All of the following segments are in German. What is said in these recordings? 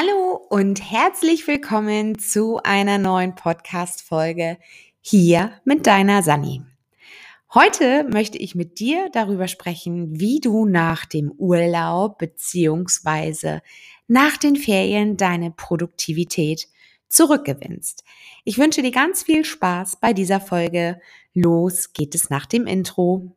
Hallo und herzlich willkommen zu einer neuen Podcast-Folge hier mit deiner Sani. Heute möchte ich mit dir darüber sprechen, wie du nach dem Urlaub beziehungsweise nach den Ferien deine Produktivität zurückgewinnst. Ich wünsche dir ganz viel Spaß bei dieser Folge. Los geht es nach dem Intro.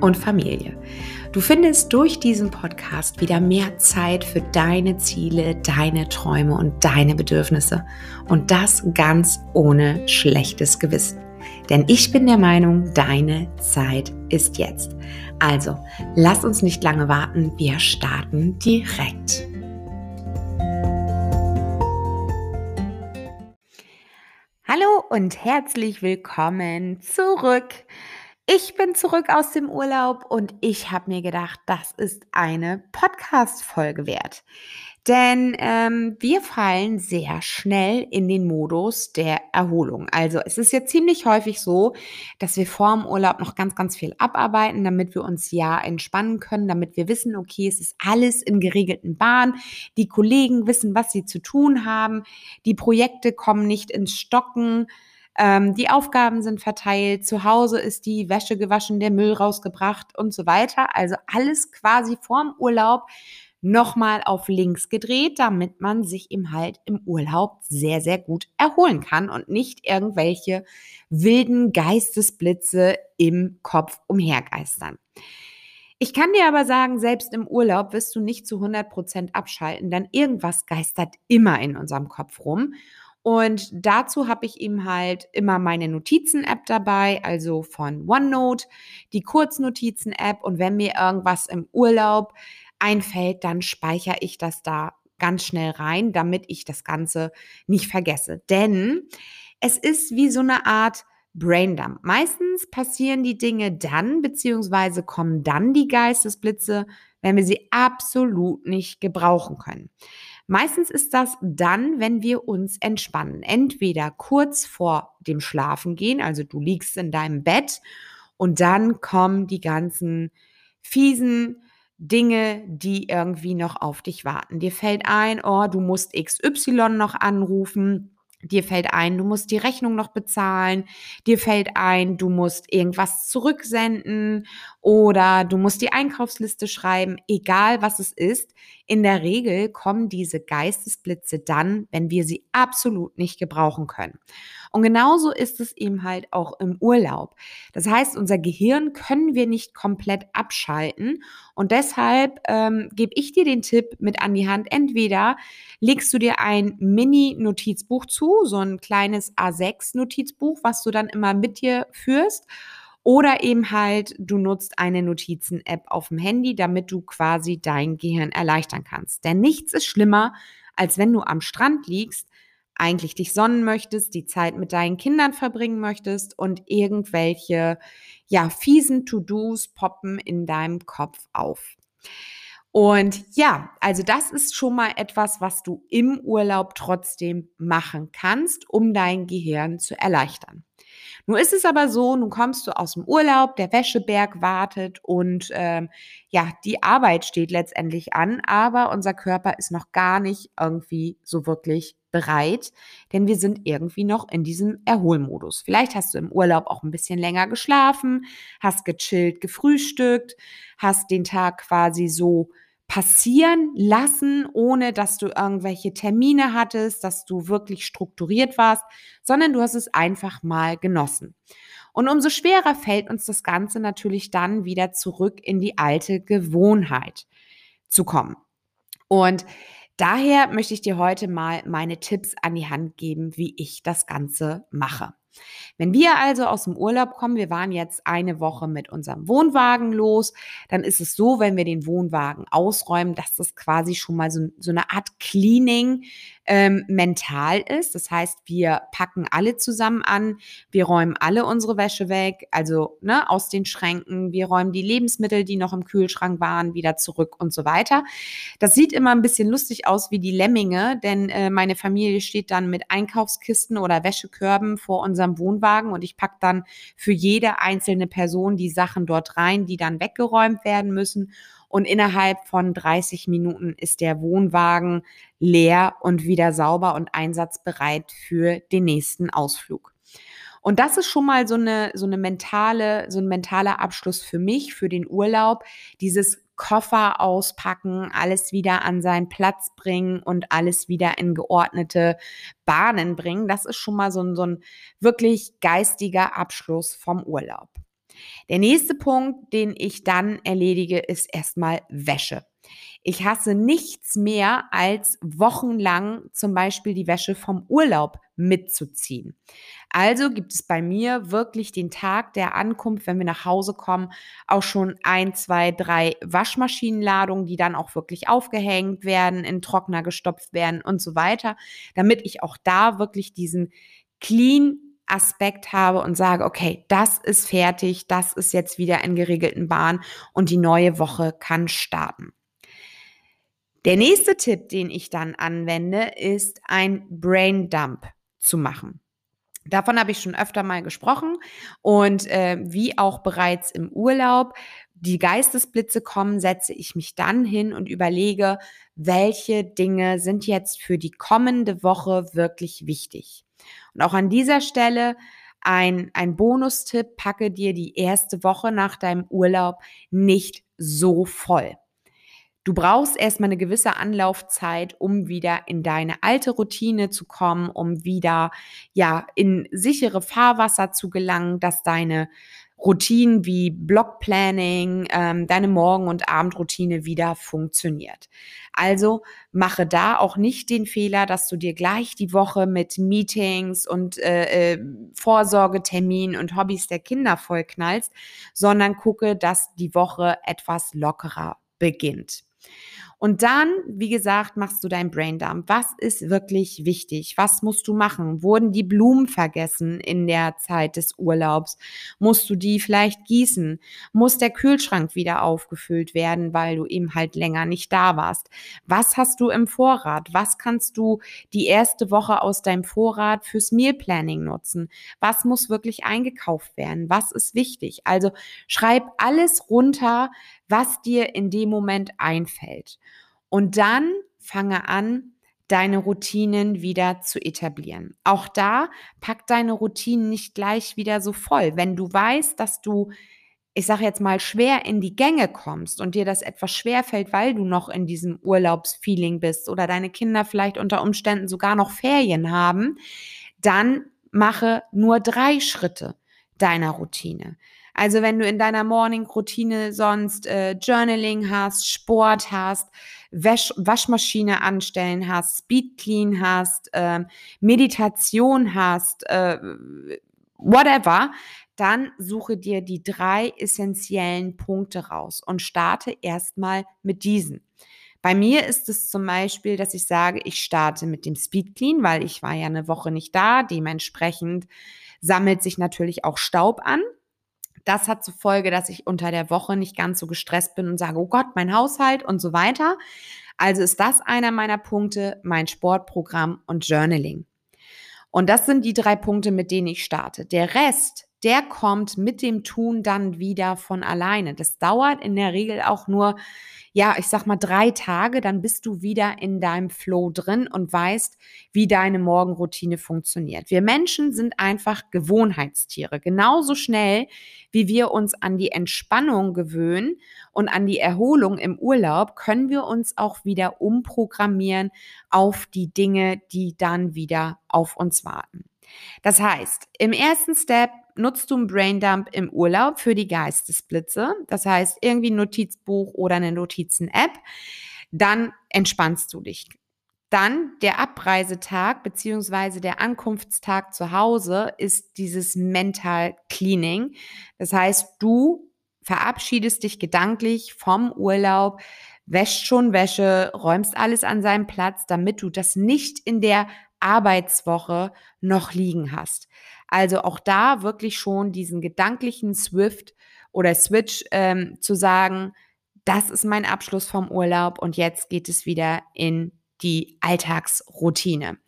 und Familie. Du findest durch diesen Podcast wieder mehr Zeit für deine Ziele, deine Träume und deine Bedürfnisse. Und das ganz ohne schlechtes Gewissen. Denn ich bin der Meinung, deine Zeit ist jetzt. Also, lass uns nicht lange warten, wir starten direkt. Hallo und herzlich willkommen zurück. Ich bin zurück aus dem Urlaub und ich habe mir gedacht, das ist eine Podcast-Folge wert. Denn ähm, wir fallen sehr schnell in den Modus der Erholung. Also es ist ja ziemlich häufig so, dass wir vor dem Urlaub noch ganz, ganz viel abarbeiten, damit wir uns ja entspannen können, damit wir wissen, okay, es ist alles in geregelten Bahnen. Die Kollegen wissen, was sie zu tun haben. Die Projekte kommen nicht ins Stocken. Ähm, die Aufgaben sind verteilt, zu Hause ist die Wäsche gewaschen, der Müll rausgebracht und so weiter. Also alles quasi vorm Urlaub nochmal auf links gedreht, damit man sich im halt im Urlaub sehr, sehr gut erholen kann und nicht irgendwelche wilden Geistesblitze im Kopf umhergeistern. Ich kann dir aber sagen, selbst im Urlaub wirst du nicht zu 100 Prozent abschalten, denn irgendwas geistert immer in unserem Kopf rum. Und dazu habe ich eben halt immer meine Notizen-App dabei, also von OneNote, die Kurznotizen-App. Und wenn mir irgendwas im Urlaub einfällt, dann speichere ich das da ganz schnell rein, damit ich das Ganze nicht vergesse. Denn es ist wie so eine Art Braindump. Meistens passieren die Dinge dann, beziehungsweise kommen dann die Geistesblitze, wenn wir sie absolut nicht gebrauchen können. Meistens ist das dann, wenn wir uns entspannen. Entweder kurz vor dem Schlafengehen, also du liegst in deinem Bett und dann kommen die ganzen fiesen Dinge, die irgendwie noch auf dich warten. Dir fällt ein, oh, du musst XY noch anrufen Dir fällt ein, du musst die Rechnung noch bezahlen. Dir fällt ein, du musst irgendwas zurücksenden oder du musst die Einkaufsliste schreiben. Egal was es ist. In der Regel kommen diese Geistesblitze dann, wenn wir sie absolut nicht gebrauchen können. Und genauso ist es eben halt auch im Urlaub. Das heißt, unser Gehirn können wir nicht komplett abschalten. Und deshalb ähm, gebe ich dir den Tipp mit an die Hand. Entweder legst du dir ein Mini-Notizbuch zu, so ein kleines A6-Notizbuch, was du dann immer mit dir führst. Oder eben halt, du nutzt eine Notizen-App auf dem Handy, damit du quasi dein Gehirn erleichtern kannst. Denn nichts ist schlimmer, als wenn du am Strand liegst, eigentlich dich sonnen möchtest, die Zeit mit deinen Kindern verbringen möchtest und irgendwelche, ja, fiesen To-Dos poppen in deinem Kopf auf. Und ja, also das ist schon mal etwas, was du im Urlaub trotzdem machen kannst, um dein Gehirn zu erleichtern. Nun ist es aber so, nun kommst du aus dem Urlaub, der Wäscheberg wartet und ähm, ja, die Arbeit steht letztendlich an, aber unser Körper ist noch gar nicht irgendwie so wirklich bereit, denn wir sind irgendwie noch in diesem Erholmodus. Vielleicht hast du im Urlaub auch ein bisschen länger geschlafen, hast gechillt, gefrühstückt, hast den Tag quasi so passieren lassen, ohne dass du irgendwelche Termine hattest, dass du wirklich strukturiert warst, sondern du hast es einfach mal genossen. Und umso schwerer fällt uns das Ganze natürlich dann wieder zurück in die alte Gewohnheit zu kommen. Und daher möchte ich dir heute mal meine Tipps an die Hand geben, wie ich das Ganze mache. Wenn wir also aus dem Urlaub kommen, wir waren jetzt eine Woche mit unserem Wohnwagen los, dann ist es so, wenn wir den Wohnwagen ausräumen, dass das quasi schon mal so, so eine Art Cleaning ähm, mental ist. Das heißt, wir packen alle zusammen an, wir räumen alle unsere Wäsche weg, also ne, aus den Schränken, wir räumen die Lebensmittel, die noch im Kühlschrank waren, wieder zurück und so weiter. Das sieht immer ein bisschen lustig aus wie die Lemminge, denn äh, meine Familie steht dann mit Einkaufskisten oder Wäschekörben vor unserem Wohnwagen und ich packe dann für jede einzelne Person die Sachen dort rein, die dann weggeräumt werden müssen und innerhalb von 30 Minuten ist der Wohnwagen leer und wieder sauber und einsatzbereit für den nächsten Ausflug. Und das ist schon mal so eine, so eine mentale, so ein mentaler Abschluss für mich, für den Urlaub. Dieses Koffer auspacken, alles wieder an seinen Platz bringen und alles wieder in geordnete Bahnen bringen. Das ist schon mal so ein, so ein wirklich geistiger Abschluss vom Urlaub. Der nächste Punkt, den ich dann erledige, ist erstmal Wäsche. Ich hasse nichts mehr, als wochenlang zum Beispiel die Wäsche vom Urlaub mitzuziehen. Also gibt es bei mir wirklich den Tag der Ankunft, wenn wir nach Hause kommen, auch schon ein, zwei, drei Waschmaschinenladungen, die dann auch wirklich aufgehängt werden, in Trockner gestopft werden und so weiter, damit ich auch da wirklich diesen clean Aspekt habe und sage, okay, das ist fertig, das ist jetzt wieder in geregelten Bahn und die neue Woche kann starten. Der nächste Tipp, den ich dann anwende, ist ein Brain Dump zu machen. Davon habe ich schon öfter mal gesprochen und äh, wie auch bereits im Urlaub die Geistesblitze kommen, setze ich mich dann hin und überlege, welche Dinge sind jetzt für die kommende Woche wirklich wichtig. Und auch an dieser Stelle ein, ein Bonustipp, packe dir die erste Woche nach deinem Urlaub nicht so voll. Du brauchst erstmal eine gewisse Anlaufzeit, um wieder in deine alte Routine zu kommen, um wieder ja in sichere Fahrwasser zu gelangen, dass deine Routinen wie Blockplanning, ähm, deine Morgen- und Abendroutine wieder funktioniert. Also mache da auch nicht den Fehler, dass du dir gleich die Woche mit Meetings und äh, äh, Vorsorgeterminen und Hobbys der Kinder vollknallst, sondern gucke, dass die Woche etwas lockerer beginnt. Und dann, wie gesagt, machst du dein Braindump. Was ist wirklich wichtig? Was musst du machen? Wurden die Blumen vergessen in der Zeit des Urlaubs? Musst du die vielleicht gießen? Muss der Kühlschrank wieder aufgefüllt werden, weil du eben halt länger nicht da warst? Was hast du im Vorrat? Was kannst du die erste Woche aus deinem Vorrat fürs Meal Planning nutzen? Was muss wirklich eingekauft werden? Was ist wichtig? Also schreib alles runter, was dir in dem Moment einfällt. Und dann fange an, deine Routinen wieder zu etablieren. Auch da pack deine Routinen nicht gleich wieder so voll. Wenn du weißt, dass du, ich sage jetzt mal, schwer in die Gänge kommst und dir das etwas schwer fällt, weil du noch in diesem Urlaubsfeeling bist oder deine Kinder vielleicht unter Umständen sogar noch Ferien haben, dann mache nur drei Schritte deiner Routine. Also wenn du in deiner Morning-Routine sonst äh, Journaling hast, Sport hast, Wäsch Waschmaschine anstellen hast, Speed Clean hast, äh, Meditation hast, äh, whatever, dann suche dir die drei essentiellen Punkte raus und starte erstmal mit diesen. Bei mir ist es zum Beispiel, dass ich sage, ich starte mit dem Speed Clean, weil ich war ja eine Woche nicht da. Dementsprechend sammelt sich natürlich auch Staub an. Das hat zur Folge, dass ich unter der Woche nicht ganz so gestresst bin und sage, oh Gott, mein Haushalt und so weiter. Also ist das einer meiner Punkte, mein Sportprogramm und Journaling. Und das sind die drei Punkte, mit denen ich starte. Der Rest, der kommt mit dem Tun dann wieder von alleine. Das dauert in der Regel auch nur ja, ich sag mal drei Tage, dann bist du wieder in deinem Flow drin und weißt, wie deine Morgenroutine funktioniert. Wir Menschen sind einfach Gewohnheitstiere. Genauso schnell, wie wir uns an die Entspannung gewöhnen und an die Erholung im Urlaub, können wir uns auch wieder umprogrammieren auf die Dinge, die dann wieder auf uns warten. Das heißt, im ersten Step nutzt du einen Braindump im Urlaub für die Geistesblitze. Das heißt, irgendwie ein Notizbuch oder eine Notizen-App. Dann entspannst du dich. Dann der Abreisetag beziehungsweise der Ankunftstag zu Hause ist dieses Mental Cleaning. Das heißt, du verabschiedest dich gedanklich vom Urlaub, wäscht schon Wäsche, räumst alles an seinem Platz, damit du das nicht in der Arbeitswoche noch liegen hast. Also auch da wirklich schon diesen gedanklichen Swift oder Switch ähm, zu sagen, das ist mein Abschluss vom Urlaub und jetzt geht es wieder in die Alltagsroutine.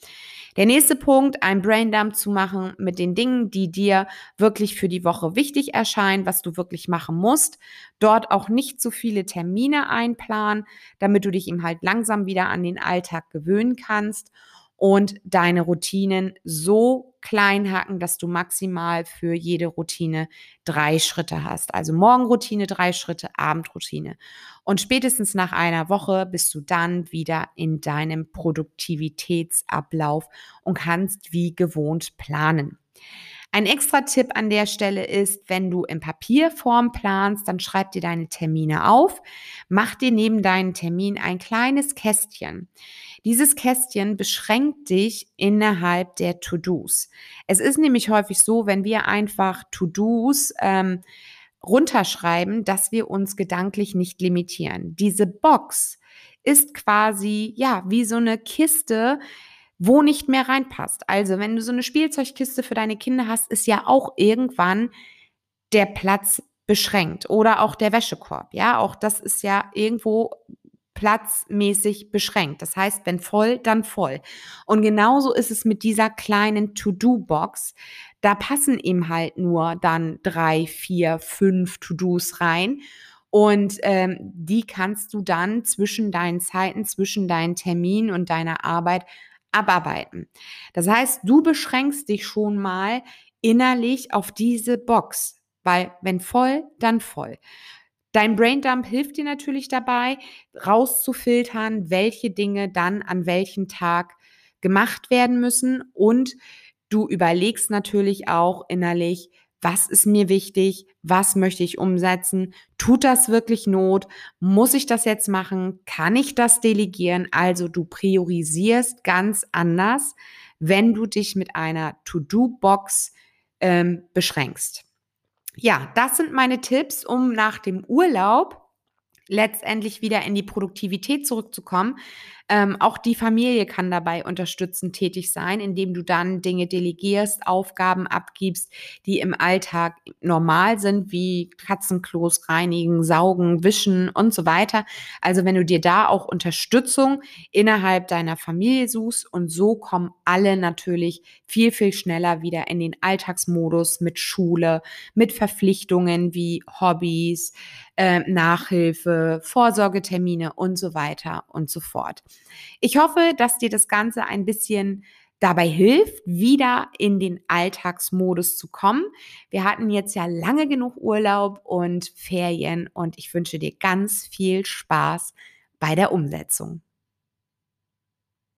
Der nächste Punkt, ein Braindump zu machen mit den Dingen, die dir wirklich für die Woche wichtig erscheinen, was du wirklich machen musst. Dort auch nicht zu viele Termine einplanen, damit du dich ihm halt langsam wieder an den Alltag gewöhnen kannst und deine Routinen so klein hacken, dass du maximal für jede Routine drei Schritte hast. Also Morgenroutine drei Schritte, Abendroutine. Und spätestens nach einer Woche bist du dann wieder in deinem Produktivitätsablauf und kannst wie gewohnt planen. Ein extra Tipp an der Stelle ist, wenn du in Papierform planst, dann schreib dir deine Termine auf, mach dir neben deinen Termin ein kleines Kästchen. Dieses Kästchen beschränkt dich innerhalb der To-Dos. Es ist nämlich häufig so, wenn wir einfach To-Dos ähm, runterschreiben, dass wir uns gedanklich nicht limitieren. Diese Box ist quasi, ja, wie so eine Kiste, wo nicht mehr reinpasst. Also, wenn du so eine Spielzeugkiste für deine Kinder hast, ist ja auch irgendwann der Platz beschränkt oder auch der Wäschekorb. Ja, auch das ist ja irgendwo platzmäßig beschränkt. Das heißt, wenn voll, dann voll. Und genauso ist es mit dieser kleinen To-Do-Box. Da passen eben halt nur dann drei, vier, fünf To-Dos rein. Und ähm, die kannst du dann zwischen deinen Zeiten, zwischen deinen Terminen und deiner Arbeit abarbeiten. Das heißt, du beschränkst dich schon mal innerlich auf diese Box, weil wenn voll, dann voll. Dein Braindump hilft dir natürlich dabei, rauszufiltern, welche Dinge dann an welchem Tag gemacht werden müssen und du überlegst natürlich auch innerlich, was ist mir wichtig, was möchte ich umsetzen, tut das wirklich Not, muss ich das jetzt machen, kann ich das delegieren, also du priorisierst ganz anders, wenn du dich mit einer To-Do-Box ähm, beschränkst. Ja, das sind meine Tipps, um nach dem Urlaub letztendlich wieder in die Produktivität zurückzukommen. Ähm, auch die Familie kann dabei unterstützend tätig sein, indem du dann Dinge delegierst, Aufgaben abgibst, die im Alltag normal sind, wie Katzenklos reinigen, saugen, wischen und so weiter. Also wenn du dir da auch Unterstützung innerhalb deiner Familie suchst und so kommen alle natürlich viel, viel schneller wieder in den Alltagsmodus mit Schule, mit Verpflichtungen wie Hobbys, äh, Nachhilfe, Vorsorgetermine und so weiter und so fort. Ich hoffe, dass dir das Ganze ein bisschen dabei hilft, wieder in den Alltagsmodus zu kommen. Wir hatten jetzt ja lange genug Urlaub und Ferien und ich wünsche dir ganz viel Spaß bei der Umsetzung.